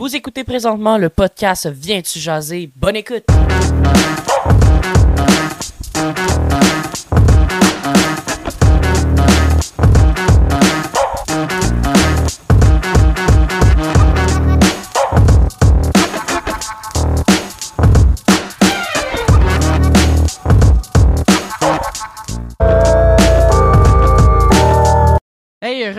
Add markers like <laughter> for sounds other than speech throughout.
Vous écoutez présentement le podcast Viens-tu jaser? Bonne écoute!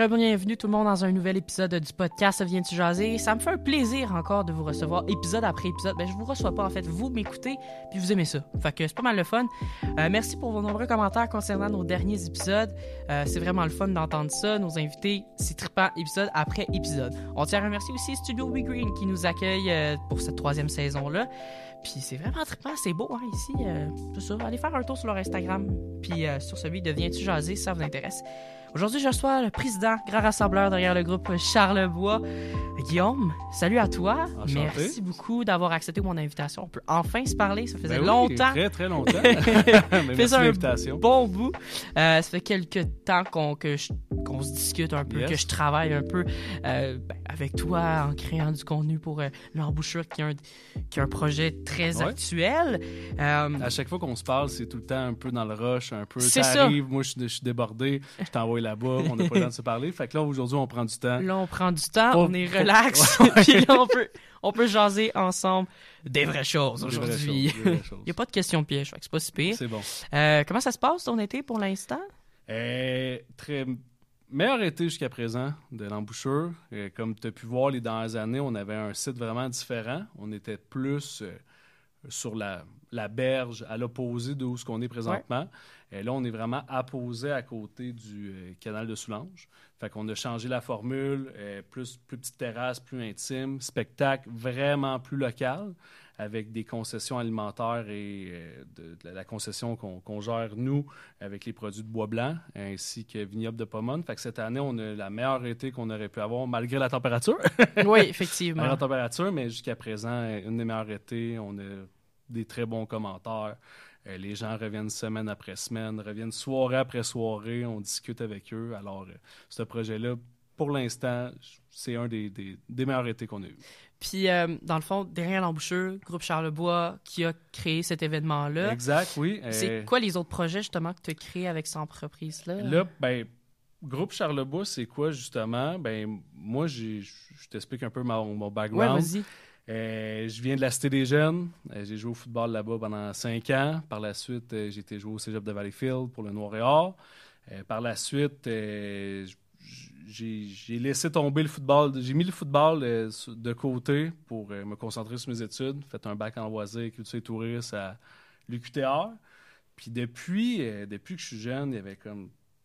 Bienvenue tout le monde dans un nouvel épisode du podcast Viens-tu jaser? Ça me fait un plaisir encore de vous recevoir épisode après épisode. Ben, je vous reçois pas en fait, vous m'écoutez puis vous aimez ça. Fait que c'est pas mal le fun. Euh, merci pour vos nombreux commentaires concernant nos derniers épisodes. Euh, c'est vraiment le fun d'entendre ça. Nos invités, c'est trippant épisode après épisode. On tient à remercier aussi Studio We Green qui nous accueille euh, pour cette troisième saison-là. Puis c'est vraiment trippant, c'est beau hein, ici. c'est ça, allez faire un tour sur leur Instagram puis sur celui de Viens-tu jaser si ça vous intéresse. Aujourd'hui, je reçois le président, grand rassembleur derrière le groupe Charlebois, Guillaume. Salut à toi. Merci beaucoup d'avoir accepté mon invitation. On peut enfin se parler. Ça faisait ben longtemps. Très, très longtemps. <laughs> <laughs> Merci un bon bout. Euh, ça fait quelques temps qu'on se discute un peu, que je travaille un peu euh, ben, avec toi en créant du contenu pour euh, l'embouchure qui, qui, a un projet très actuel. à chaque fois qu'on se parle, c'est tout le temps un peu dans le rush, un peu. C'est ça. moi, je, je suis débordé, je t'envoie là-bas, on n'a pas le temps de se parler. Fait que là, aujourd'hui, on prend du temps. Là, on prend du temps, on est relax, <laughs> puis là, on peut, on peut jaser ensemble des vraies choses aujourd'hui. <laughs> Il n'y a pas de questions pièges, fait que c'est pas si pire. C'est bon. Euh, comment ça se passe ton été pour l'instant? Euh, très meilleur été jusqu'à présent de l'embouchure. Euh, comme tu as pu voir les dernières années, on avait un site vraiment différent. On était plus euh, sur la, la, berge à l'opposé de où ce qu'on est présentement. Et là, on est vraiment apposé à côté du euh, canal de Soulanges. Fait qu'on a changé la formule, euh, plus, plus petite terrasse, plus intime, spectacle vraiment plus local, avec des concessions alimentaires et euh, de, la concession qu'on gère, nous, avec les produits de bois blanc, ainsi que vignoble de Pomone. Fait que cette année, on a la meilleure été qu'on aurait pu avoir, malgré la température. <laughs> oui, <laughs> effectivement. la température, mais jusqu'à présent, une des meilleures étés. On a des très bons commentaires. Euh, les gens reviennent semaine après semaine, reviennent soirée après soirée, on discute avec eux. Alors, euh, ce projet-là, pour l'instant, c'est un des, meilleurs étés qu'on a eu. Puis, euh, dans le fond, derrière l'embouchure, Groupe Charlebois qui a créé cet événement-là. Exact, oui. C'est quoi les autres projets, justement, que tu as créés avec cette entreprise-là? Là, ben, Groupe Charlebois, c'est quoi, justement? Ben, moi, je t'explique un peu mon, mon background. Ouais, vas-y. Euh, je viens de la Cité des Jeunes. Euh, j'ai joué au football là-bas pendant cinq ans. Par la suite, euh, j'ai été joué au cégep de Valleyfield pour le Noir et Or. par la suite, j'ai laissé tomber le football. J'ai mis le football de côté pour me concentrer sur mes études. Fait un bac en loisirs, culture et tourisme à l'UQTR. Puis depuis, depuis que je suis jeune,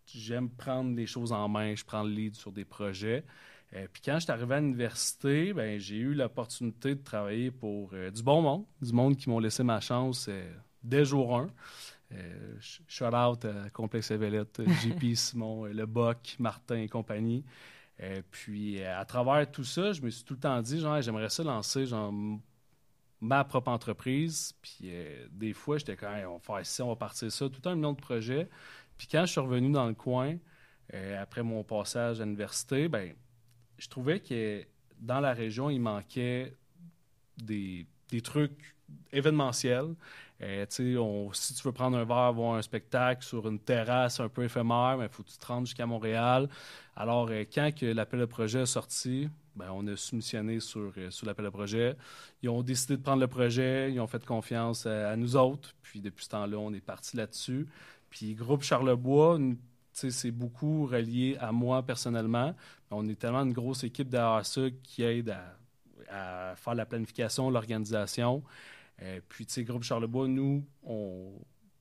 j'aime prendre les choses en main, je prends le lead sur des projets. Euh, puis quand je suis arrivé à l'université, ben, j'ai eu l'opportunité de travailler pour euh, du bon monde, du monde qui m'ont laissé ma chance euh, dès jour 1. shout out à Complexe Evelette, <laughs> JP, Simon, Le Boc, Martin et compagnie. puis à travers tout ça, je me suis tout le temps dit, genre, j'aimerais ça lancer genre, ma propre entreprise. Puis des fois, j'étais quand même, on va faire ça, on va partir ça, tout un million de projets. Puis quand je suis revenu dans le coin, après mon passage à l'université, ben je trouvais que dans la région, il manquait des, trucs événementiels. Euh, si tu veux prendre un verre, voir un spectacle sur une terrasse un peu éphémère, il ben, faut que tu te rendes jusqu'à Montréal. Alors, euh, quand que l'appel de projet est sorti, ben, on a soumissionné sur, euh, sur l'appel de projet. Ils ont décidé de prendre le projet, ils ont fait confiance à, à nous autres. Puis depuis ce temps-là, on est parti là-dessus. Puis Groupe Charlebois, c'est beaucoup relié à moi personnellement. On est tellement une grosse équipe derrière ça qui aide à, faire la planification, l'organisation. Euh, puis, tu sais, Groupe Charlebois, nous, on,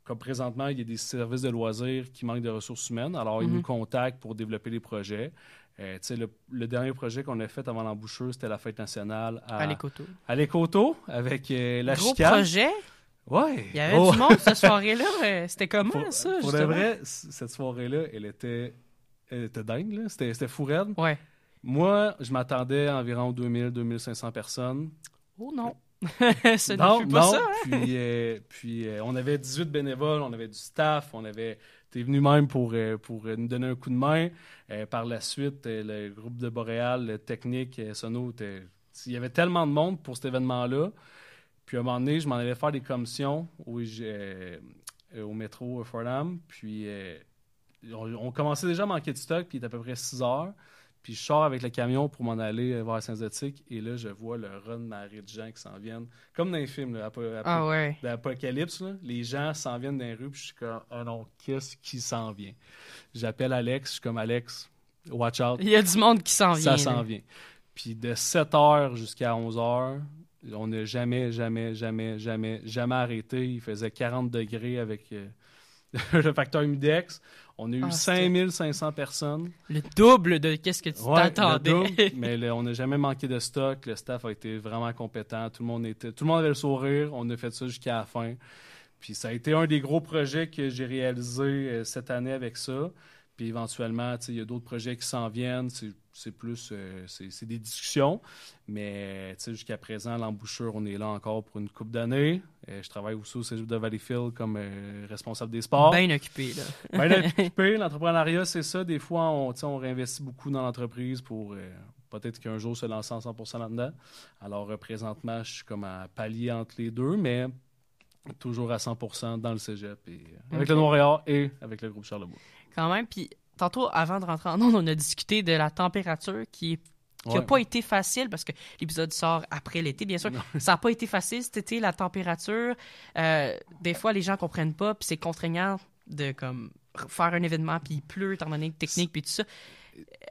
comme présentement, il y a des services de loisirs qui manquent de ressources humaines. Alors, ils nous mhm. contactent pour développer des projets. Euh, le, le, dernier projet qu'on a fait avant l'embouchure, c'était la fête nationale à, à l'Écoto. À l'Écoto, avec euh, la Gros projet? Ouais. Il y avait du monde cette <laughs> soirée-là. Euh, c'était comment, ça, Pour de vrai, cette soirée-là, elle était, elle était dingue. C'était, c'était fou raide. Ouais. Moi, je m'attendais à environ 2000-2500 personnes. Oh non. <laughs> Ce non, pas ça. Hein? Puis, euh, puis euh, on avait 18 bénévoles, on avait du staff, on avait. T'es venu même pour, pour nous donner un coup de main. par la suite, le groupe de Boréal, le technique, Sono, il y avait tellement de monde pour cet événement-là. Puis à un moment donné, je m'en allais faire des commissions au, euh, au métro Fordham. Puis euh, on, on, commençait déjà à manquer de stock, puis il était à peu près 6 heures. Puis je sors avec le camion pour m'en aller euh, voir Saint-Zotique. Et là, je vois le run marée de gens qui s'en viennent. Comme dans les films là, ah ouais. d'Apocalypse. Les gens s'en viennent dans les rues. Puis je suis comme, oh non, qu'est-ce qui s'en vient? J'appelle Alex. Je suis comme, Alex, watch out. Il y a du monde qui s'en vient. Ça s'en vient. Puis de 7 h jusqu'à 11 h, on n'a jamais, jamais, jamais, jamais, jamais arrêté. Il faisait 40 degrés avec euh, <laughs> le facteur humidex. On a eu 5500 ah, personnes. Le double de qu'est-ce que tu t'attendais. <laughs> mais on n'a jamais manqué de stock. Le staff a été vraiment compétent. Tout le monde était, tout le monde avait le sourire. On a fait ça jusqu'à la fin. Puis ça a été un des gros projets que j'ai réalisé euh, cette année avec ça. Puis éventuellement, il y a d'autres projets qui s'en viennent. C'est plus euh, c'est des discussions. Mais jusqu'à présent, l'embouchure, on est là encore pour une coupe d'années. Euh, je travaille aussi au Cégep de Valleyfield comme euh, responsable des sports. Bien occupé, là. <laughs> Bien occupé. <laughs> L'entrepreneuriat, c'est ça. Des fois, on, on réinvestit beaucoup dans l'entreprise pour peut-être qu'un jour se lancer en 100% là-dedans. Alors, présentement, je suis comme à palier entre les deux, mais toujours à 100% dans le cégep, et, avec le Montréal et avec le groupe Charlebois quand même. Puis tantôt, avant de rentrer en onde, on a discuté de la température qui n'a pas été facile parce que l'épisode sort après l'été, bien sûr. <laughs> Ça n'a pas été facile cet été, la température. Euh, des fois, les gens comprennent pas, puis c'est contraignant de comme faire un événement, puis il pleut, étant donné technique, puis tout ça.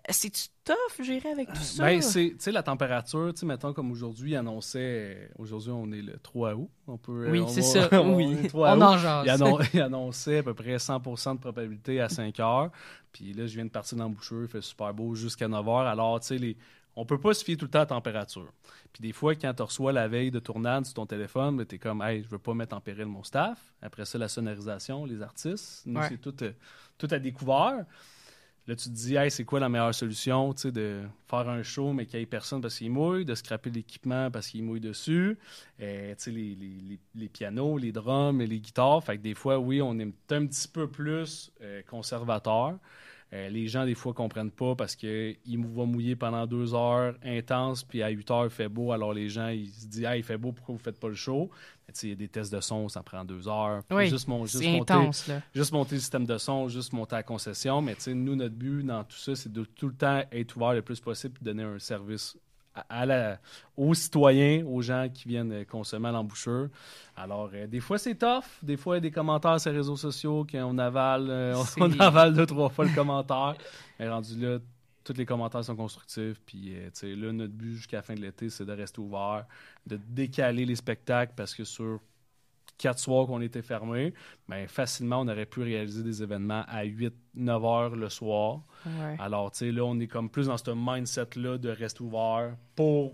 C'est-tu tough gérer avec tout ça? Ben, c'est, tu sais, la température, tu sais, mettons comme aujourd'hui, il annonçait, aujourd'hui, on est le 3 août, on peut... Oui, c'est ça, <laughs> oui, on, en jase. Il, annonçait à peu près 100 de probabilité à 5 heures, puis là, je viens de partir dans le il fait super beau jusqu'à 9 heures, alors, tu sais, les... On peut pas se fier tout le temps à la température. Puis des fois, quand tu reçois la veille de tournade sur ton téléphone, ben, tu es comme, hey, je veux pas mettre en péril mon staff. Après ça, la sonorisation, les artistes. Nous, c'est tout, euh, tout à découvert. Là, tu te dis, hey, c'est quoi la meilleure solution, de faire un show, mais qu'il n'y ait personne parce qu'il mouille, de scraper l'équipement parce qu'il mouille dessus, euh, tu sais, les, les, les, pianos, les drums et les guitares. Fait que des fois, oui, on est un petit peu plus euh, conservateur. Euh, les gens, des fois, comprennent pas parce qu'il va mouiller pendant deux heures intenses, puis à 8 heures, il fait beau. Alors, les gens, ils se disent, ah, il fait beau, pourquoi vous faites pas le show? Il y a des tests de son, ça prend deux heures. Oui, juste, intense, monter, juste monter le système de son, juste monter la concession. Mais nous, notre but dans tout ça, c'est de tout le temps être ouvert le plus possible et donner un service à la, aux citoyens, aux gens qui viennent consommer à l'embouchure. Alors, euh, des fois, c'est tough. Des fois, il y a des commentaires sur les réseaux sociaux qu'on avale, euh, on avale deux, trois fois le commentaire. Mais rendu là, tous les commentaires sont constructifs. Puis, euh, là, notre but jusqu'à la fin de l'été, c'est de rester ouvert, de décaler les spectacles parce que sur quatre soirs qu'on était fermés, ben, facilement, on aurait pu réaliser des événements à 8, 9 heures le soir. Alors, tu sais, là, on est comme plus dans ce mindset-là de rester ouvert pour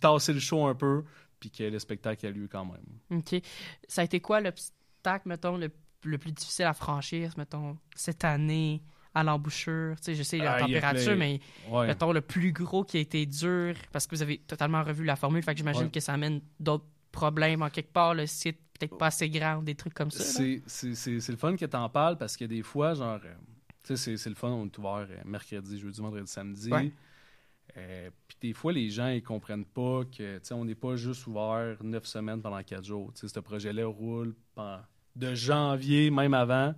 tasser le show un peu, puis que le spectacle ait lieu quand même. OK. Ça a été quoi l'obstacle, mettons, le, le, plus difficile à franchir, mettons, cette année? à l'embouchure? Tu sais, je sais la ah, température, mais mettons le plus gros qui a été dur parce que vous avez totalement revu la formule. Fait que j'imagine que ça amène d'autres problèmes en quelque part, le site peut-être pas assez grand, des trucs comme ça. C'est le fun que tu en parles parce que des fois, genre, euh, tu sais, c'est le fun, on est ouvert euh, mercredi, jeudi, vendredi, samedi. Euh, puis des fois, les gens, ils comprennent pas que, tu sais, on n'est pas juste ouvert neuf semaines pendant quatre jours. Tu sais, ce projet-là roule de janvier, même avant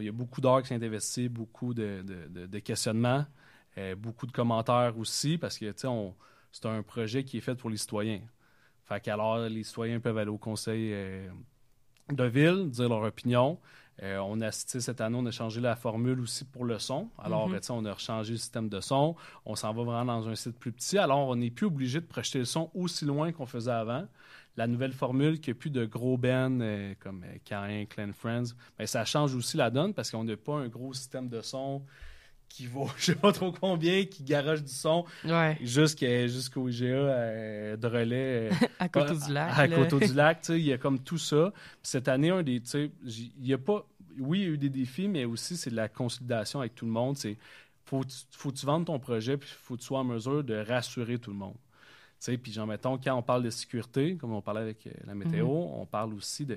il y a beaucoup d'heures qui sont investies, beaucoup de, questionnements, euh, beaucoup de commentaires aussi, parce que c'est un projet qui est fait pour les citoyens. Fait qu'alors, les citoyens peuvent aller au conseil euh, de ville, dire leur opinion. Euh, on a cette année, on a changé la formule aussi pour le son. Alors, mm-hmm. on a changé le système de son. On s'en va vraiment dans un site plus petit. Alors, on n'est plus obligé de projeter le son aussi loin qu'on faisait avant la nouvelle formule qu'il n'y a plus de gros bands euh, comme Cain, Clan Friends, ben, ça change aussi la donne parce qu'on n'a pas un gros système de son qui vaut <laughs> je sais pas trop combien, qui garage du son jusqu'au IGA euh, de relais. <laughs> à côté du lac. À, côté du <laughs> lac, il y a comme tout ça. cette année, un des, il y a pas, oui, il y a eu des défis, mais aussi c'est de la consolidation avec tout le monde. C'est faut, faut que tu vendes ton projet, puis faut que tu sois en mesure de rassurer tout le monde. Puis, genre, mettons, quand on parle de sécurité, comme on parlait avec euh, la météo, mhm. on parle aussi de,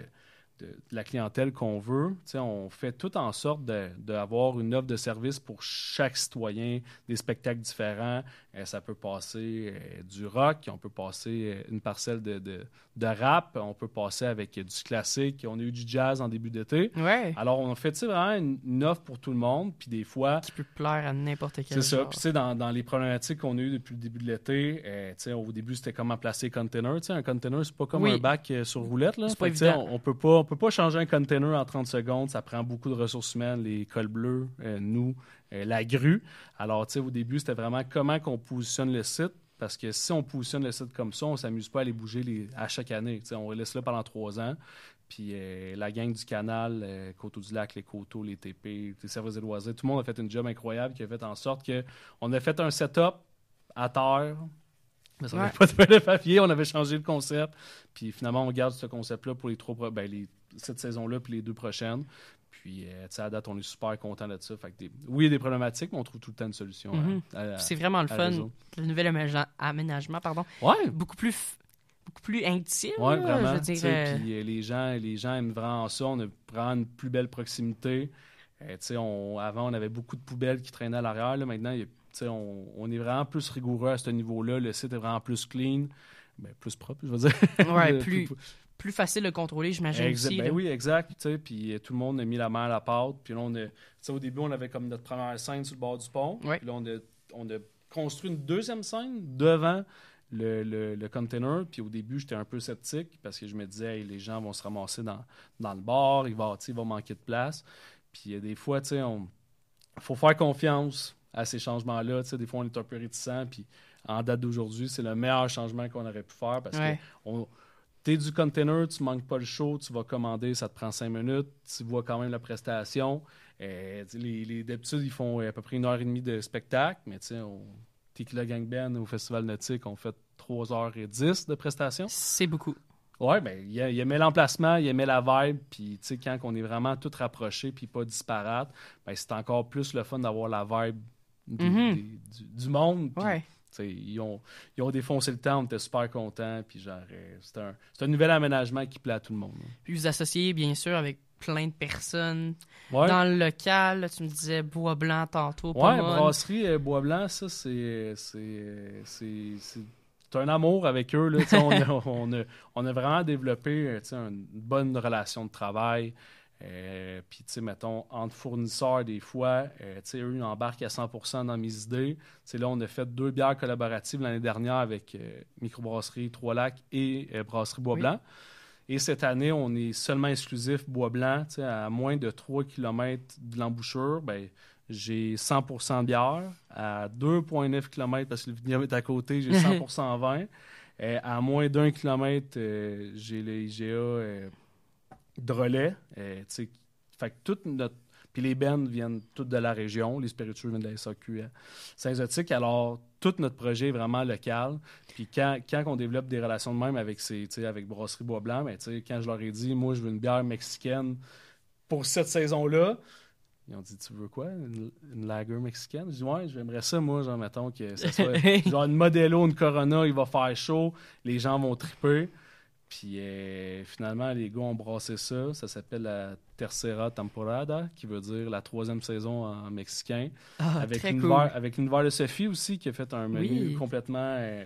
la clientèle qu'on veut. on fait tout en sorte d'avoir une offre de service pour chaque citoyen, des spectacles différents, ça peut passer euh, du rock, on peut passer euh, une parcelle de, de, de rap, on peut passer avec du classique, on a eu du jazz en début d'été. Ouais. Alors, on a fait vraiment une, une offre pour tout le monde, puis des fois, Qui peut plaire à n'importe quel c'est ça. Puis, tu sais, dans, dans les problématiques qu'on a eues depuis le début de l'été, euh, tu sais, au début, c'était comment placer container. Tu sais, un container, c'est pas comme Oui. un bac euh, sur roulette. Là. Pas Fait on, on peut pas, on peut pas changer un container en 30 secondes. Ça prend beaucoup de ressources humaines, les cols bleus, euh, nous, euh, la grue. Alors, tu sais, au début, c'était vraiment comment qu'on positionne le site. Parce que si on positionne le site comme ça, on s'amuse pas à les bouger les, à chaque année. On les laisse là pendant trois ans. Puis euh, la gang du canal, euh, Coteau du Lac, les Coteaux, les TP, les services des loisirs, tout le monde a fait une job incroyable qui a fait en sorte que on a fait un setup à terre. Mais ça Ouais. n'avait pas de papier, on avait changé le concept. Puis finalement, on garde ce concept-là pour les trois, ben, les, cette saison-là puis les deux prochaines. Puis, euh, à date, on est super content de ça. Fait que des- oui, il y a des problématiques, mais on trouve tout le temps une solution. hein, Mhm. à- C'est vraiment le fun. Le nouvel aménagement, pardon, Ouais, beaucoup plus, f- beaucoup plus intime. Oui, vraiment. Je dire, euh, Puis euh, les gens, les gens aiment vraiment ça. On a vraiment une plus belle proximité. Euh, tu sais, on, avant, on avait beaucoup de poubelles qui traînaient à l'arrière. là. Maintenant, il y a- tu sais, on, on est vraiment plus rigoureux à ce niveau-là. Le site est vraiment plus clean. Ben, plus propre, je veux dire. ouais, <laughs> plus, plus facile de contrôler, j'imagine aussi. ben oui, exact. Puis euh, tout le monde a mis la main à la pâte. Puis là, on a, au début, on avait comme notre première scène sur le bord du pont. Puis là, on a, on a construit une deuxième scène devant le, le, le container. Puis au début, j'étais un peu sceptique parce que je me disais, Hey, les gens vont se ramasser dans, dans le bar, il va, il manquer de place. Puis euh, des fois, tu sais, on faut faire confiance à ces changements-là. Tu sais, des fois, on est un peu réticent. Puis en date d'aujourd'hui, c'est le meilleur changement qu'on aurait pu faire parce Ouais. que on, T'es du container, tu manques pas le show, tu vas commander, ça te prend cinq minutes, tu vois quand même la prestation. Euh, les, les, D'habitude, ils font à peu près une heure et demie de spectacle, mais tu sais, on- Tequila Gang Band au Festival Nautique, on fait 3h10 de prestation. C'est beaucoup. Ouais, ben, il, il aimait l'emplacement, il aimait la vibe, puis tu sais, quand on est vraiment tout rapproché puis pas disparate, ben, c'est encore plus le fun d'avoir la vibe des- Mhm. des- du, du monde. Ouais. Ils ont, ils ont défoncé le temps, on était super contents. Puis genre, euh, c'est un, un nouvel aménagement qui plaît à tout le monde. hein. Puis vous associez, bien sûr, avec plein de personnes. Ouais, Dans le local, là, tu me disais Bois Blanc tantôt. ouais brasserie euh, Bois Blanc, ça, c'est, c'est, c'est, c'est, c'est un amour avec eux. Là, on, a, <laughs> on, a, on a vraiment développé une bonne relation de travail. Euh, puis, tu sais, mettons, entre fournisseurs, des fois, euh, tu sais, eux, ils embarquent à 100% dans mes idées. Tu là, on a fait deux bières collaboratives l'année dernière avec euh, Microbrasserie Trois-Lacs et euh, Brasserie Bois-Blanc. Et cette année, on est seulement exclusif Bois-Blanc. Tu sais, à moins de 3 km de l'embouchure, ben, j'ai 100% de bière. À 2,9 km, parce que le vignoble est à côté, j'ai <laughs> 100% vin. Euh, à moins d'un kilomètre, j'ai le IGA euh, de relais. Euh, tu fait que toute notre. Puis les bennes viennent toutes de la région, les spiritueux viennent de la SAQ à Saint-Zotique. Alors, tout notre projet est vraiment local. Puis quand, quand on développe des relations de même avec, ces, avec Brasserie Bois-Blanc, ben, tu sais, quand je leur ai dit, moi, je veux une bière mexicaine pour cette saison-là, ils ont dit, tu veux quoi? Une, une lager mexicaine? Je dis, ouais, j'aimerais ça, moi, genre, mettons, que ça soit <laughs> genre une Modelo, une Corona, il va faire chaud, les gens vont triper. Puis euh, finalement, les gars ont brassé ça. Ça s'appelle la Tercera Temporada, qui veut dire la troisième saison en mexicain. Ah, avec, l'univers, cool. de Sophie aussi, qui a fait un menu Oui. complètement euh,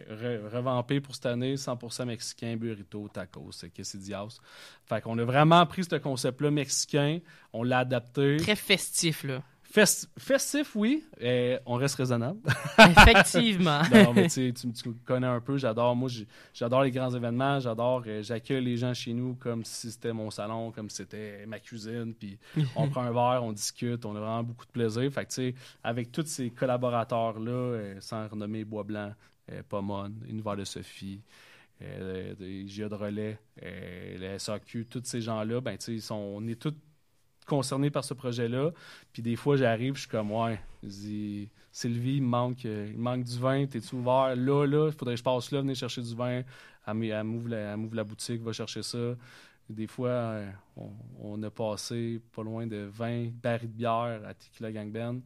re- revampé pour cette année, 100% mexicain, burrito, tacos, quesadillas. Fait qu'on a vraiment pris ce concept-là mexicain, on l'a adapté. Très festif, là. Fest- festif, oui, on reste raisonnable. <laughs> Effectivement. non, mais tu me connais un peu, j'adore, moi, j'adore les grands événements, j'adore, euh, j'accueille les gens chez nous comme si c'était mon salon, comme si c'était ma cuisine, puis <laughs> on prend un verre, on discute, on a vraiment beaucoup de plaisir. Fait que, tu sais, avec tous ces collaborateurs-là, euh, sans renommer Bois Blanc, euh, Pomone, Univers de Sophie, euh, des GIA de relais, euh, le SAQ, tous ces gens-là, ben, tu sais, on est tous concernés par ce projet-là. Puis des fois, j'arrive, je suis comme, ouais, je dis, Sylvie, il me manque, euh, il me manque du vin, t'es-tu ouvert? Là, là, il faudrait que je passe là, venir chercher du vin. Elle, m'ouvre la, elle m'ouvre la boutique, va chercher ça. Des fois, euh, on, on a passé pas loin de 20 barils de bière à Tequila Gang Band.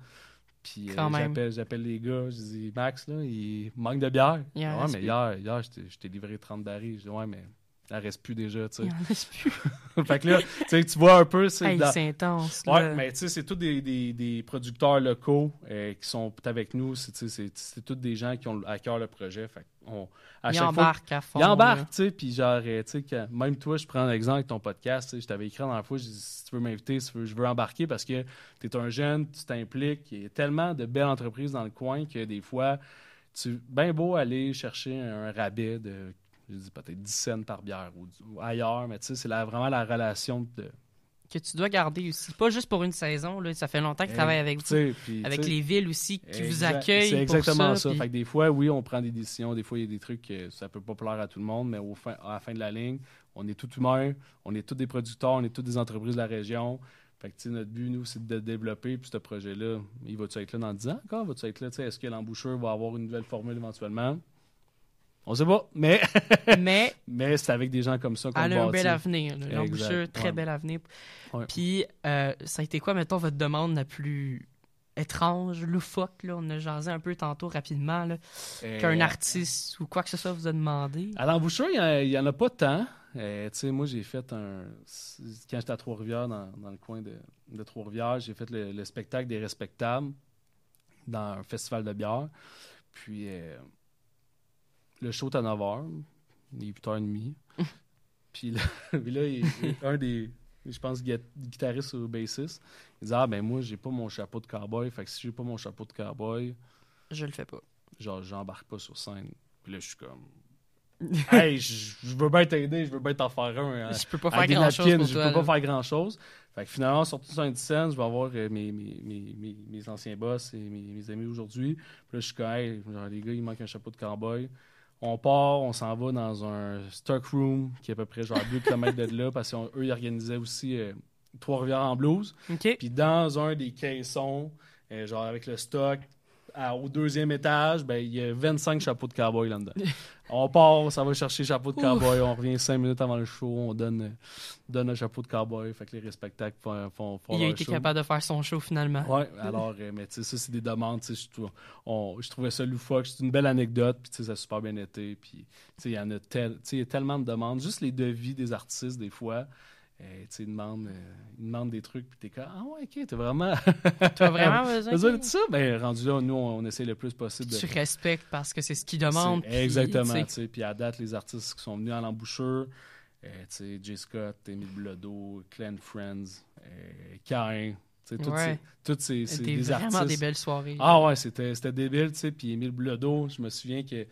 Puis euh, j'appelle, j'appelle les gars, je dis Max, là, il manque de bière. En ouais, mais hier, hier je t'ai- je t'ai livré 30 barils. Je dis ouais, mais elle reste plus déjà, tu sais. Il reste plus. <laughs> fait que là, tu sais, tu vois un peu, c'est Hey, dans- c'est intense. Ouais, là. mais tu sais, c'est tous des, des, des producteurs locaux euh, qui sont avec nous. C'est, tous des gens qui ont à cœur le projet. Fait on, à il chaque fois, embarque à fond. ils embarquent, tu sais, puis genre, euh, tu sais, même toi, je prends l'exemple avec ton podcast, je t'avais écrit la dernière fois, je dis, si tu veux m'inviter, si je veux embarquer parce que tu es un jeune, tu t'impliques, il y a tellement de belles entreprises dans le coin que des fois, tu bien beau aller chercher un rabais de, je dis peut-être 10 cents par bière ou, ou ailleurs, mais tu sais, c'est vraiment la relation de... Que tu dois garder aussi. Pas juste pour une saison. Là. Ça fait longtemps qu'il travaille avec vous. Avec les villes aussi qui vous accueillent. C'est pour exactement ça. puis- Fait que des fois, oui, on prend des décisions. Des fois, il y a des trucs que ça peut pas plaire à tout le monde, mais au fin, à la fin de la ligne, on est tout humain, on est tous des producteurs, on est tous des entreprises de la région. Fait que, notre but, nous, c'est de développer. Puis ce projet-là, il va-tu être là dans 10 ans encore? Va-tu être là? Est-ce que l'embouchure va avoir une nouvelle formule éventuellement? On sait pas, mais, <laughs> Mais mais c'est avec des gens comme ça qu'on elle le a un bel avenir. là. Exact, L'embouchure, très ouais. bel avenir. Ouais. Puis, euh, ça a été quoi, mettons, votre demande la plus étrange, loufoque? Là? On a jasé un peu tantôt rapidement. Là, Euh, Qu'un artiste ou quoi que ce soit vous a demandé. À l'embouchure, il n'y en, a pas tant. Euh, tu sais, moi, j'ai fait un. Quand j'étais à Trois-Rivières, dans, dans le coin de, de Trois-Rivières, j'ai fait le, le spectacle des Respectables dans un festival de bière. Puis, euh, le show est à 9h, il est 8h30. <laughs> puis là, <laughs> puis là, il- un des. Je pense gui- guitariste ou bassiste, il dit Ah, ben moi, j'ai pas mon chapeau de cowboy. Fait que si j'ai pas mon chapeau de cowboy, Je le fais pas. genre, j'embarque pas sur scène. Puis là, je suis comme. <laughs> hey, je veux bien t'aider, je veux bien t'en faire un. hein. Je peux pas faire grand chose pour je toi. peux pas faire grand chose. Fait que finalement, surtout sur une scène, je vais avoir euh, mes, mes, mes, mes, anciens boss et mes, mes amis aujourd'hui. Puis là, je suis comme, hey, genre, les gars, il manque un chapeau de cowboy. On part, on s'en va dans un stock room qui est à peu près genre 2 km de là parce qu'eux, ils organisaient aussi euh, Trois-Rivières en blues. Puis dans un des caissons, euh, genre avec le stock, à- au deuxième étage, ben, il y a 25 chapeaux de cowboy là-dedans. <laughs> on part, ça va chercher chapeau de cowboy, on revient 5 minutes avant le show, on donne, donne un chapeau de cowboy, fait que les respectables font, font, font Il a été show. capable de faire son show finalement. Ouais, alors, euh, mais tu sais, ça, c'est des demandes, tu sais, je, on- je trouvais ça loufoque, c'est une belle anecdote, puis tu sais, ça a super bien été, puis tu sais, il y en a, tel, y a tellement de demandes, juste les devis des artistes, des fois, euh, tu demandent, euh, ils demandent des trucs, puis t'es comme, ah ouais, ok, t'as vraiment <laughs> Tu as vraiment <laughs> besoin. de ça? Ben, rendu là, nous, on, on essaie le plus possible de... Tu respectes parce que c'est ce qu'ils demandent. Puis, Exactement, tu sais, puis à date, les artistes qui sont venus à l'embouchure, euh, tu sais, Jay Scott, Émile Blodeau, Clan Friends, euh, Cain, tu sais, Ouais. ces, tous ces, ces- Des, vraiment artistes. des belles soirées. Ah ouais, c'était débile, tu sais. Puis Émile Blodeau, je me souviens que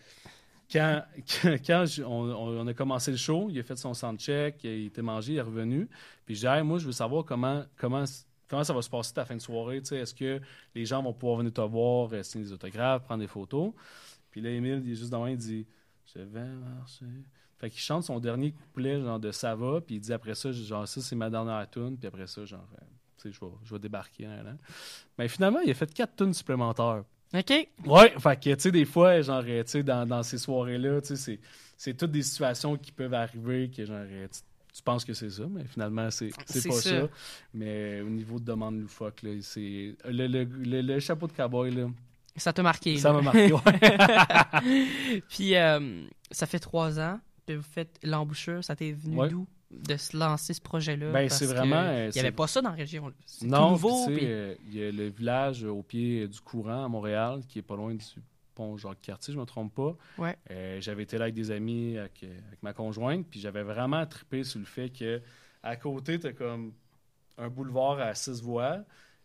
quand, on, a commencé le show, il a fait son soundcheck, il était mangé, il est revenu. Puis j'ai dit, moi, je veux savoir comment, ça va se passer ta fin de soirée. Est-ce que les gens vont pouvoir venir te voir, euh, signer des autographes, prendre des photos? Puis là, Émile, il est juste dans il dit, je vais marcher. Fait qu'il chante son dernier couplet, genre de ça va, puis il dit après ça, genre, ça, c'est ma dernière tune, puis après ça, genre, euh, tu sais, je vais, je vais débarquer. hein, là. Mais finalement, il a fait quatre tunes supplémentaires. OK. Ouais, fait que, tu sais, des fois, genre, euh, tu sais, dans, dans ces soirées-là, tu sais, c'est- c'est toutes des situations qui peuvent arriver que, genre, euh, tu, tu penses que c'est ça, mais finalement, c'est pas ça. ça. Mais au niveau de demande loufoque, là, c'est... Le, le, le, le chapeau de cowboy, là, Ça t'a marqué. ça m'a marqué, ouais. <laughs> Puis, euh, ça fait trois ans que vous faites l'embouchure. Ça t'est venu Ouais. d'où? De se lancer ce projet-là? Ben, c'est vraiment, euh, Il n'y c'est- avait pas ça dans la région. C'est Non, nouveau. tu euh, il y a le village au pied du courant à Montréal, qui est pas loin du pont Jacques-Cartier, je me trompe pas. Ouais. Euh, j'avais été là avec des amis, avec, euh, avec ma conjointe, puis j'avais vraiment trippé sur le fait que à côté, t'as comme un boulevard à six voies.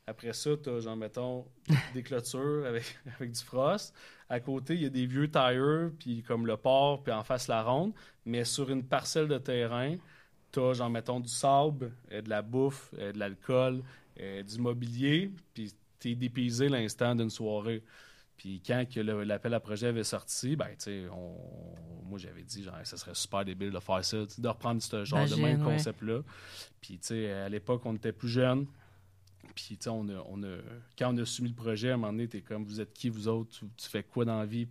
Après ça, t'as, genre, mettons, <laughs> des clôtures avec, <laughs> avec du frost. À côté, il y a des vieux tires, puis comme le port, puis en face la ronde. Mais sur une parcelle de terrain, t'as, genre, mettons, du sable, euh, de la bouffe, euh, de l'alcool, euh, du mobilier, puis t'es dépaysé l'instant d'une soirée. Puis quand que l'appel à projet avait sorti, ben, tu sais, on- moi, j'avais dit, genre, ça serait super débile de faire ça, de reprendre ce genre de même ouais. concept-là. Puis, tu sais, à l'époque, on était plus jeunes. Puis, tu sais, on a, on a, quand on a soumis le projet, à un moment donné, t'es comme, vous êtes qui, vous autres? Tu, tu fais quoi dans la vie?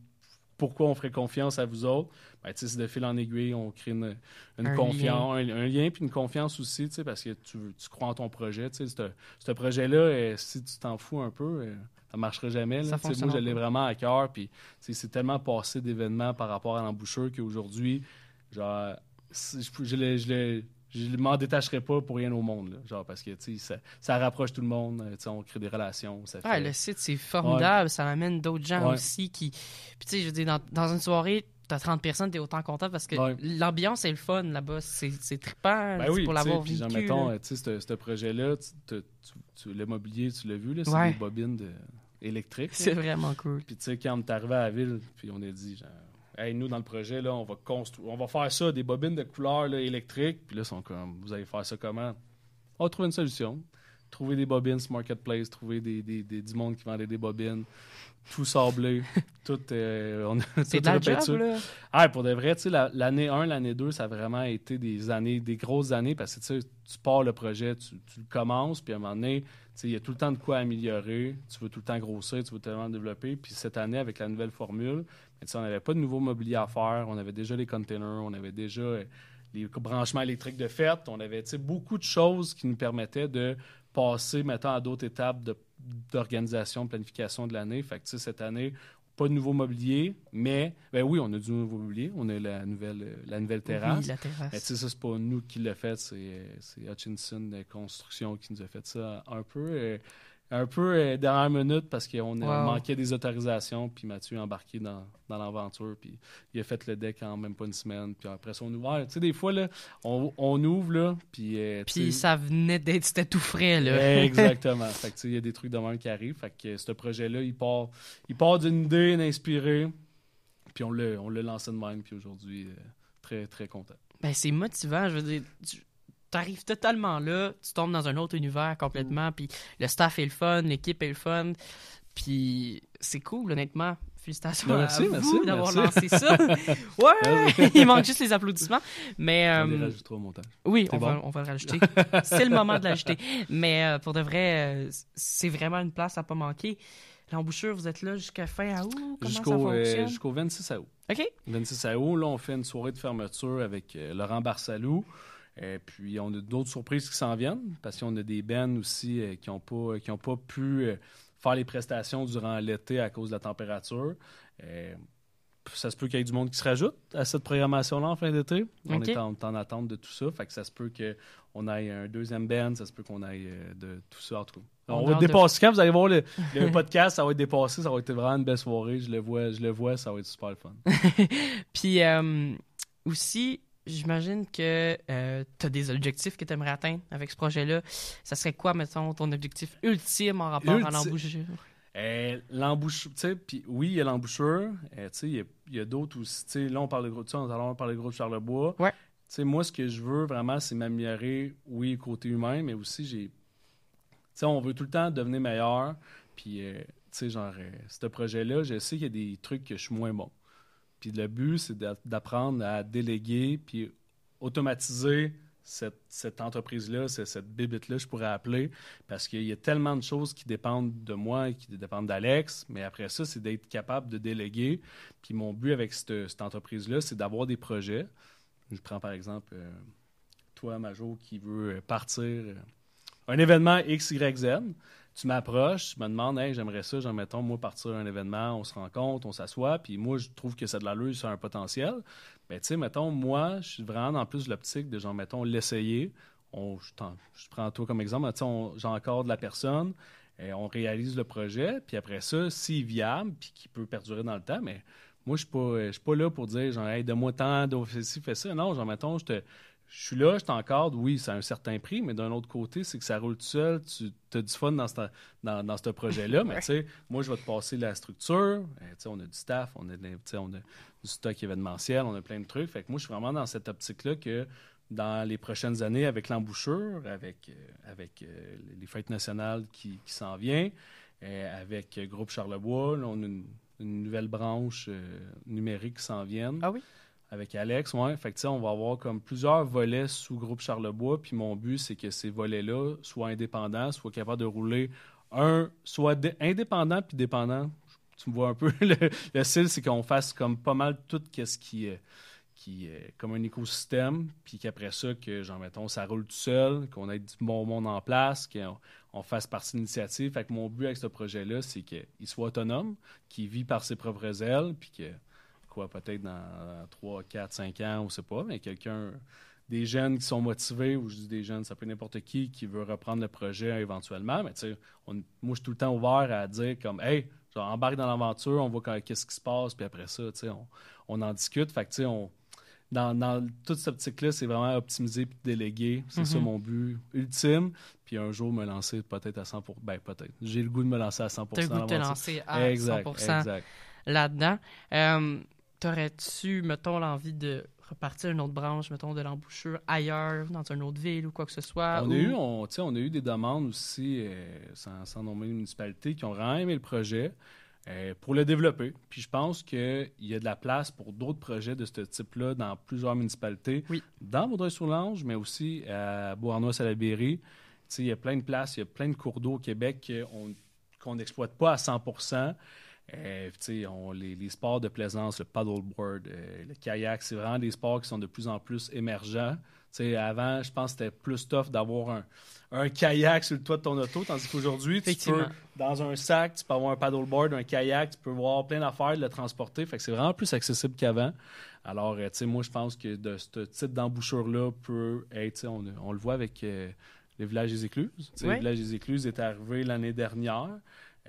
Pourquoi on ferait confiance à vous autres? Ben, c'est de fil en aiguille, on crée une, une Un confiance, un, un lien, puis une confiance aussi, parce que tu, tu crois en ton projet. Ce- projet-là, euh, si tu t'en fous un peu, euh, ça marchera jamais. Ça Là. Sais, Moi, je l'ai vraiment à cœur, puis c'est tellement passé d'événements par rapport à l'embouchure qu'aujourd'hui, genre, je, je, je, je m'en détacherais pas pour rien au monde. là. genre, parce que ça, ça rapproche tout le monde. euh, on crée des relations. Ça Ouais, le site, c'est formidable. Ça amène d'autres gens Ouais. aussi qui. Puis, tu sais, je veux dire, dans, dans une soirée, t'as 30 personnes, t'es autant content parce que Ouais. l'ambiance est le fun là-bas. C'est trippant Ben oui, pour l'avoir puis vécu. mettons, là. euh, tu sais, ce projet-là, le mobilier, tu l'as vu, là, c'est des bobines de- électriques. C'est vraiment cool. Puis tu sais, quand on est arrivé à la ville, puis on a dit, genre, hey, nous, dans le projet, là, on va construire, on va faire ça, des bobines de couleur là, électriques. Puis là, ils sont comme, vous allez faire ça comment? On va trouver une solution. Trouver des bobines sur Marketplace, trouver des, des, des- du monde qui vendait des bobines, tout sablé, <laughs> tout, euh, on a tout de la répété. job. Ah, pour de vrai, l'année 1, l'année 2, ça a vraiment été des années, des grosses années parce que tu pars le projet, tu, tu le commences, puis à un moment donné, il y a tout le temps de quoi améliorer, tu veux tout le temps grossir, tu veux tellement développer. Puis cette année, avec la nouvelle formule, ben, on n'avait pas de nouveau mobilier à faire, on avait déjà les containers, on avait déjà euh, les branchements électriques de fait, on avait beaucoup de choses qui nous permettaient de passer, mettons, à d'autres étapes d'organisation, de planification de l'année. Fait que, tu sais, cette année, pas de nouveau mobilier, mais ben oui, on a du nouveau mobilier. On a la nouvelle, euh, la nouvelle terrasse. Oui, la terrasse. Mais tu sais, ça, c'est pas nous qui l'a fait, c'est, euh, Hutchinson Construction qui nous a fait ça un peu, un peu euh, dernière minute parce qu'on Wow. manquait des autorisations, puis Mathieu a embarqué dans, dans l'aventure, puis il a fait le deck en même pas une semaine, puis après ça, on ouvre. Tu sais, des fois, là, on, on ouvre, là, puis... euh, Puis ça venait d'être. C'était tout frais, là. <laughs> Exactement. fait que, tu sais, il y a des trucs de même qui arrivent. Fait que ce projet-là, il part, il part d'une idée, d'inspirer. Puis on l'a, on l'a lancé de même. Puis aujourd'hui, euh, très, très content. Ben, c'est motivant. Je veux dire, tu arrives totalement là, tu tombes dans un autre univers Mm. complètement, puis le staff est le fun, l'équipe est le fun, puis c'est cool, honnêtement. Félicitations Ben, à merci, vous merci, d'avoir lancé ça. <laughs> ouais! Il manque juste les applaudissements. Mais On les euh, rajoutera au montage. oui, on va, on va le rajouter. c'est le moment de l'ajouter. Mais euh, pour de vrai, euh, c'est vraiment une place à pas manquer. L'embouchure, vous êtes là jusqu'à fin août? Jusqu'au, euh, jusqu'au 26 août. OK. 26 août, là, on fait une soirée de fermeture avec Laurent Barsalou. Et puis, on a d'autres surprises qui s'en viennent parce qu'on a des bands aussi euh, qui n'ont pas, qui ont pas pu euh, faire les prestations durant l'été à cause de la température. Euh, ça se peut qu'il y ait du monde qui se rajoute à cette programmation-là en fin d'été. On est en, en attente de tout ça. Fait que ça se peut qu'on aille un deuxième band, ça se peut qu'on aille euh, de tout ça. En tout cas. On On, va hâte de- dépasser. Quand vous allez voir le, <laughs> le podcast, ça va être dépassé. Ça va être vraiment une belle soirée. Je le vois, je le vois ça va être super le fun. <laughs> Puis euh, aussi, j'imagine que tu as des objectifs que tu aimerais atteindre avec ce projet-là. Ça serait quoi, mettons, ton objectif ultime en rapport à l'embouchure? Euh, l'embouchure, tu sais, puis oui, il y a l'embouchure, euh, tu sais, il y a, d'autres aussi, tu sais, là, on parle de gros, tu sais, on parle de gros de Charlebois. Ouais. Tu sais, moi, ce que je veux vraiment, c'est m'améliorer, oui, côté humain, mais aussi, j'ai, tu sais, on veut tout le temps devenir meilleur, puis, euh, tu sais, genre, euh, ce projet-là, je sais qu'il y a des trucs que je suis moins bon. Puis le but, c'est d'a- d'apprendre à déléguer, puis automatiser cette, entreprise-là, cette bibite-là, je pourrais appeler, parce qu'il y a tellement de choses qui dépendent de moi, qui dépendent d'Alex, mais après ça, c'est d'être capable de déléguer. Puis mon but avec cette, entreprise-là, c'est d'avoir des projets. Je prends par exemple euh, toi, Majo, qui veut partir euh, un événement X, Y, Z. Tu m'approches, tu me demandes, hey, j'aimerais ça, genre, mettons, moi, partir un événement, on se rencontre, on s'assoit, puis moi, je trouve que ça a de l'allure, ça a un potentiel. Ben, tu sais, mettons, moi, je suis vraiment dans plus l'optique de, genre, mettons, l'essayer. Je, prends toi comme exemple, sais, on- j'encadre la personne, et on réalise le projet, puis après ça, s'il viable, puis qu'il peut perdurer dans le temps, mais moi, je je suis pas là pour dire, genre, hey, donne-moi tant, de fais ci, fais ça. Non, genre, mettons, je te. Je suis là, je t'encadre, oui, c'est un certain prix, mais d'un autre côté, c'est que ça roule tout seul, tu as du fun dans ce, dans, dans ce projet-là, mais tu sais, moi, je vais te passer la structure, tu sais, on a du staff, on a, on a du stock événementiel, on a plein de trucs, fait que moi, je suis vraiment dans cette optique-là que dans les prochaines années, avec l'embouchure, avec, euh, avec euh, les fêtes nationales qui, qui s'en vient, euh, avec euh, Groupe Charlebois, là, on a une, une nouvelle branche numérique qui s'en vient Ah oui? Avec Alex, ouais. Fait on va avoir comme plusieurs volets sous groupe Charlebois. Puis mon but, c'est que ces volets-là soient indépendants, soient capables de rouler un, soit dé- indépendant puis dépendant. Tu me vois un peu <laughs> le, le style, c'est qu'on fasse comme pas mal tout ce qui est qui est comme un écosystème, puis qu'après ça, que, genre, mettons, ça roule tout seul, qu'on ait du bon monde en place, qu'on on fasse partie de l'initiative. Fait que mon but avec ce projet-là, c'est qu'il soit autonome, qu'il vit par ses propres ailes, puis que quoi, peut-être dans 3, 4, 5 ans, on ne sait pas, mais quelqu'un, des jeunes qui sont motivés, ou je dis des jeunes, ça peut être n'importe qui qui veut reprendre le projet éventuellement, mais tu sais, moi, je suis tout le temps ouvert à dire comme, hey, genre, embarque dans l'aventure, on voit qu'est-ce qui se passe, puis après ça, tu sais, on, on, en discute. Fait que, tu sais, on dans, dans, toute cette optique-là, c'est vraiment optimiser puis déléguer. C'est ça mhm. mon but ultime. Puis un jour, me lancer peut-être à 100%. Ben, peut-être. J'ai le goût de me lancer à 100%. T'as le goût de te lancer à exact, 100% là-dedans. Euh, T'aurais-tu, mettons, l'envie de repartir une autre branche, mettons, de l'embouchure ailleurs, dans une autre ville ou quoi que ce soit? On, a, eu, on, on a eu des demandes aussi, euh, sans, sans nommer une municipalité, qui ont vraiment aimé le projet. Euh, pour le développer. Puis je pense qu'il y a de la place pour d'autres projets de ce type-là dans plusieurs municipalités, oui. dans Vaudreuil-sur-Lange, mais aussi à Beauharnois-Salaberry. Il y a plein de places, il y a plein de cours d'eau au Québec qu'on n'exploite pas à 100 euh, on, les, les, sports de plaisance, le paddleboard, euh, le kayak, c'est vraiment des sports qui sont de plus en plus émergents. avant, je pense que c'était plus tough d'avoir un, un, kayak sur le toit de ton auto, tandis qu'aujourd'hui, tu peux, dans un sac, tu peux avoir un paddleboard, un kayak, tu peux voir plein d'affaires, le transporter. Fait que c'est vraiment plus accessible qu'avant. Alors, euh, moi, je pense que de ce type d'embouchure-là peut être, on, on, le voit avec euh, les villages des écluses. Le village des écluses est arrivé l'année dernière.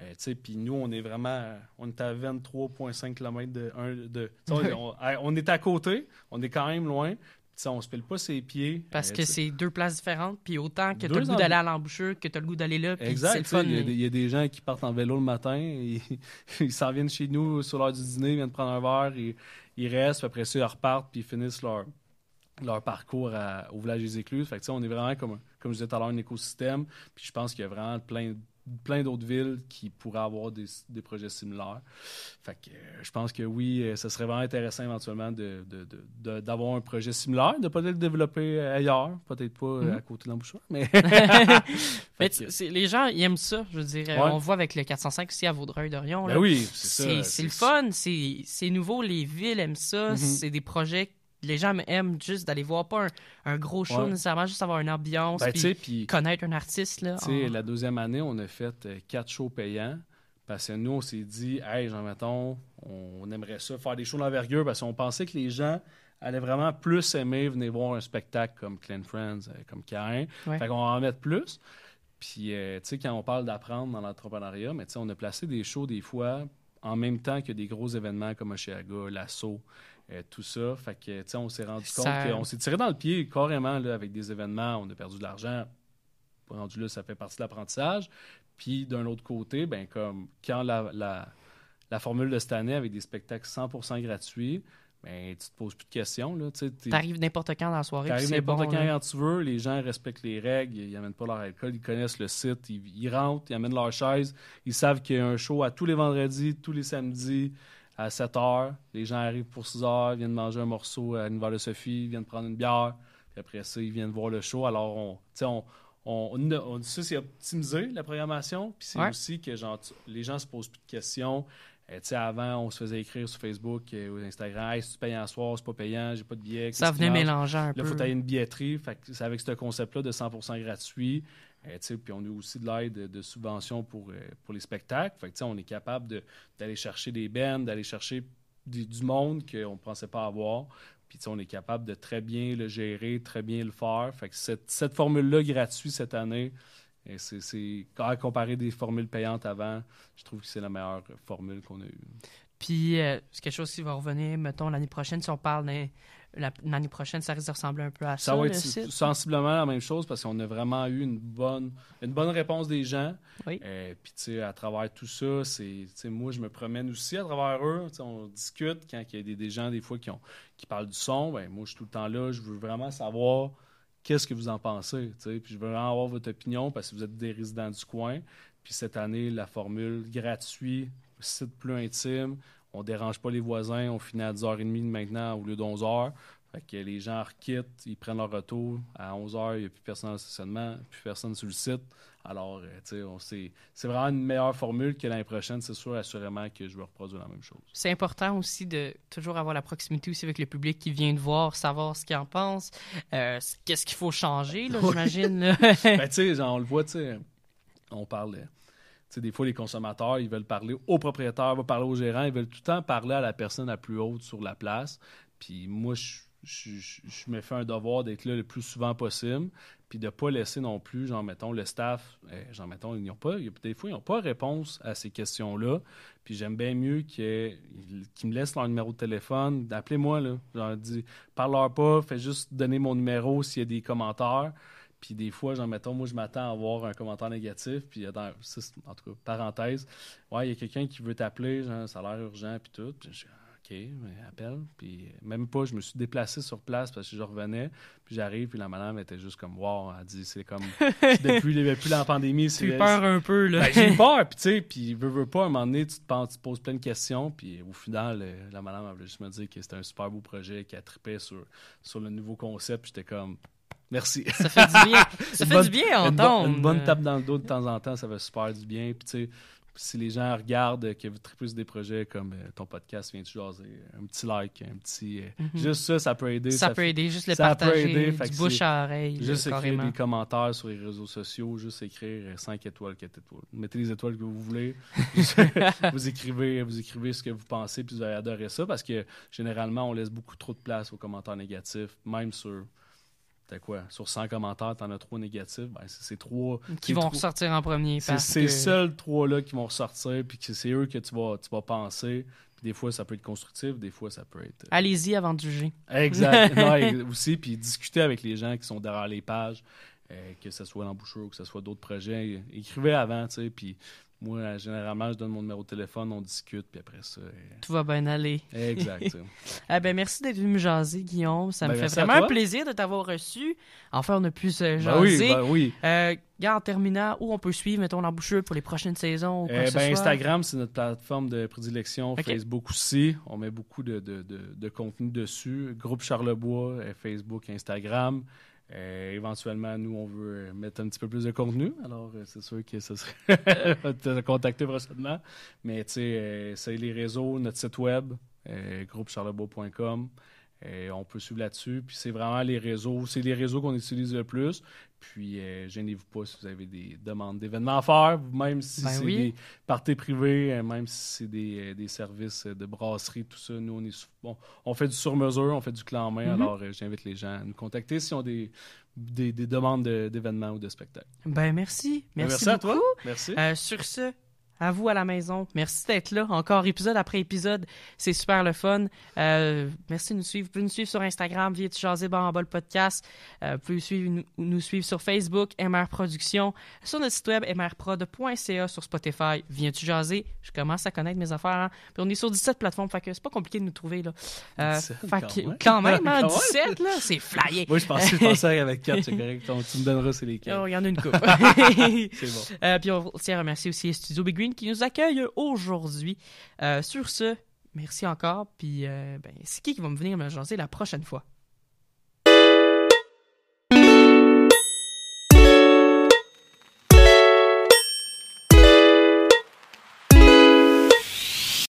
Euh, puis nous, on est vraiment on est à 23,5 km de. de <laughs> on, on, est à côté, on est quand même loin. T'sais, on se pile pas ses pieds. Parce euh, que c'est deux places différentes, puis autant que tu as le goût d'aller à l'embouchure, que tu as le goût d'aller là. Exact. Il y, a des gens qui partent en vélo le matin, <laughs> ils s'en viennent chez nous sur l'heure du dîner, ils viennent prendre un verre, et, ils restent, puis après ça, ils repartent, puis ils finissent leur, leur parcours au village des Écluses. Fait que, on est vraiment, comme, comme je disais tout à l'heure, un écosystème. Puis je pense qu'il y a vraiment plein plein d'autres villes qui pourraient avoir des, des projets similaires. Fait que euh, je pense que oui, euh, ce serait vraiment intéressant éventuellement d'avoir de, de, un projet similaire, de peut-être le développer ailleurs, peut-être pas euh, à mhm. côté de l'embouchure, mais... <laughs> <laughs> les gens ils aiment ça, je veux dire. On voit avec le 405 ici à Vaudreuil-Dorion. Ben oui, c'est C'est le fun, c'est nouveau, les villes aiment ça, mhm. c'est des projets les gens aiment juste d'aller voir pas un, gros show nécessairement, juste avoir une ambiance, ben, puis connaître un artiste. Là, La deuxième année, on a fait euh, quatre shows payants. Parce que nous, on s'est dit, hey, Jean Mettons, on aimerait ça, faire des shows d'envergure, parce qu'on pensait que les gens allaient vraiment plus aimer venir voir un spectacle comme Clan Friends, euh, comme Cain. Fait qu'on va en mettre plus. Puis, euh, tu sais, quand on parle d'apprendre dans l'entrepreneuriat, mais tu sais, on a placé des shows des fois en même temps que des gros événements comme Oshiaga, l'assaut, euh, tout ça. Fait que, tu sais, on s'est rendu compte qu'on s'est tiré dans le pied carrément là, avec des événements. On a perdu de l'argent. Rendu là, ça fait partie de l'apprentissage. Puis, d'un autre côté, ben comme quand la, la, formule de cette année avec des spectacles 100% gratuits, ben, tu te poses plus de questions. Tu arrives n'importe quand dans la soirée. Tu arrives n'importe quand quand tu veux. Les gens respectent les règles. Ils n'amènent pas leur alcool. Ils connaissent le site. Ils, ils rentrent. Ils amènent leur chaise. Ils savent qu'il y a un show à tous les vendredis, tous les samedis à 7 heures. Les gens arrivent pour 6 heures, viennent manger un morceau à l'univers de Sophie, viennent prendre une bière, puis après ça, ils viennent voir le show. Alors, on, on, on, on, ça, c'est optimiser la programmation, puis c'est aussi que genre, les gens se posent plus de questions. Euh, avant, on se faisait écrire sur Facebook euh, ou Instagram Hey, si tu payes un soir, c'est pas payant, j'ai pas de billet. Ça venait mélanger un peu. Là, il faut une billetterie. c'est avec ce concept-là de 100% gratuit. Euh, puis on a aussi de l'aide de, subventions pour, euh, pour les spectacles. Fait on est capable d'aller chercher des bands, d'aller chercher du, monde qu'on ne pensait pas avoir. Puis on est capable de très bien le gérer, très bien le faire. Fait que cette, cette formule-là gratuite cette année, euh, c'est à comparer des formules payantes avant, je trouve que c'est la meilleure formule qu'on a eue. Puis, c'est quelque chose qui va revenir, mettons, l'année prochaine, si on parle d'un l'année prochaine, ça risque de ressembler un peu à ça. Ça va être sensiblement la même chose parce qu'on a vraiment eu une bonne, une bonne réponse des gens. Oui. Euh, puis, tu sais, à travers tout ça, c'est, moi, je me promène aussi à travers eux. On discute quand il y a des, des, gens, des fois, qui, ont, qui parlent du son. Ben, moi, je suis tout le temps là. Je veux vraiment savoir qu'est-ce que vous en pensez. Puis, je veux vraiment avoir votre opinion parce que vous êtes des résidents du coin. Puis, cette année, la formule gratuit, site plus intime, on dérange pas les voisins, on finit à 10h30 maintenant au lieu de 11h. Fait que les gens quittent, ils prennent leur retour. À 11h, il n'y a plus personne en stationnement, plus personne sur le site. Alors, euh, c'est vraiment une meilleure formule que l'année prochaine. C'est sûr, assurément, que je vais reproduire la même chose. C'est important aussi de toujours avoir la proximité aussi avec le public qui vient de voir, savoir ce qu'il en pense. Euh, qu'est-ce qu'il faut changer, <laughs> j'imagine? ben, tu sais, on le voit, tu sais, on parle sais, des fois, les consommateurs, ils veulent parler au propriétaire, ils veulent parler au gérant, ils veulent tout le temps parler à la personne la plus haute sur la place. Puis moi, je, me fais un devoir d'être là le plus souvent possible, puis de ne pas laisser non plus, genre, mettons, le staff, eh, genre, mettons, ils n'ont pas, des fois, ils n'ont pas réponse à ces questions-là. Puis j'aime bien mieux qu'ils me laissent leur numéro de téléphone, d'appelez-moi, là. Genre, dis, parle-leur pas, fais juste donner mon numéro s'il y a des commentaires. Puis des fois, genre, mettons, moi, je m'attends à avoir un commentaire négatif. Puis, dans, ça, en tout cas, parenthèse, ouais, il y a quelqu'un qui veut t'appeler, genre, ça a l'air urgent, puis tout. Puis je, OK, mais appelle. Puis même pas, je me suis déplacé sur place parce que je revenais. Puis j'arrive, puis la madame était juste comme, wow, elle dit, c'est comme, depuis, depuis la pandémie, <laughs> c'est. Tu peur un peu, là. Ben, j'ai peur, <laughs> puis tu sais, puis veux, veux pas, à un moment donné, tu te, penses, tu te poses plein de questions. Puis au final, la madame, elle voulait juste me dire que c'était un super beau projet, qu'elle trippait sur, sur le nouveau concept. Puis j'étais comme, Merci. Ça fait du bien. <laughs> Ça fait bonne, du bien à une, une bonne tape dans le dos de temps en temps, ça fait super du bien. Puis, tu sais, si les gens regardent que vous plus des projets comme euh, ton podcast vient de jaser, un petit like, un petit. Euh, Mhm. Juste ça, ça peut aider. Ça, ça peut fait- aider, juste le ça peut partager aider, du bouche à oreille, Juste là, écrire carrément. des commentaires sur les réseaux sociaux, juste écrire 5 étoiles, 4 étoiles. Mettez les étoiles que vous voulez. <laughs> vous écrivez vous écrivez ce que vous pensez, puis vous allez adorer ça parce que généralement, on laisse beaucoup trop de place aux commentaires négatifs, même sur. T'as quoi? Sur 100 commentaires, t'en as trois négatifs? Ben, c'est c'est trois. Qui vont ressortir en premier. C'est ces que- seuls trois-là qui vont ressortir, puis que c'est eux que tu vas, tu vas penser. Puis des fois, ça peut être constructif, des fois, ça peut être. euh, Allez-y avant de juger. Exact. <laughs> Non, aussi, puis discuter avec les gens qui sont derrière les pages, euh, que ce soit l'embouchure ou que ce soit d'autres projets. Écrivez avant, tu sais, puis moi, généralement, je donne mon numéro de téléphone, on discute, puis après ça. euh, Tout va bien aller. Exact. Ah <laughs> ben, merci d'être venu me jaser, Guillaume. Ça Ben, me fait vraiment un plaisir de t'avoir reçu. Enfin, on a pu se Ben oui, jaser. ben oui. Euh, en terminant, où on peut suivre, mettons, l'emboucheur pour les prochaines saisons ou quoi Euh, que ce soit? Instagram, c'est notre plateforme de prédilection. Ok. Facebook aussi. On met beaucoup de, de, de, de contenu dessus. Groupe Charlebois, euh, Facebook, Instagram. Euh, éventuellement, nous, on veut euh, mettre un petit peu plus de contenu. Alors, euh, c'est sûr que ça serait <laughs> <laughs> te contacter prochainement. Mais tu sais, euh, c'est les réseaux, notre site web, groupecharlebois.com. On peut suivre là-dessus. Puis c'est vraiment les réseaux. C'est les réseaux qu'on utilise le plus. Puis euh, gênez-vous pas si vous avez des demandes d'événements à faire, même si Ben c'est oui. des parties privées, euh, même si c'est des, euh, des services de brasserie, tout ça. Nous, on est bon, on fait du sur-mesure, on fait du clé en main. Mhm. Alors, euh, j'invite les gens à nous contacter s'ils ont des, des, des demandes de- d'événements ou de spectacles. Ben, merci. Merci, Ben, à beaucoup. toi. Merci. Euh, sur ce, à vous à la maison. Merci d'être là. Encore épisode après épisode. C'est super le fun. Euh, merci de nous suivre. Vous pouvez nous suivre sur Instagram, via Jaser en bas le podcast? Euh, vous pouvez suivre, nous, nous suivre sur Facebook, MR Productions. Sur notre site web, mrprod.ca, sur Spotify, viens-tu jaser? Je commence à connaître mes affaires. hein. Puis on est sur 17 plateformes, fait que c'est pas compliqué de nous trouver. Là. Euh, 17, fait quand que- même. quand même, hein, <laughs> Quand même. 17, là, c'est flyé. Moi, je pensais, je pensais avec 4, c'est <laughs> correct. Tu me donneras c'est lesquels. Oh, Il y en a une coupe. <laughs> C'est bon. Euh, puis on tient à remercier aussi Studio Big Qui nous accueille aujourd'hui. Euh, sur ce, merci encore. Puis euh, ben, c'est qui qui va me venir me jaser la prochaine fois?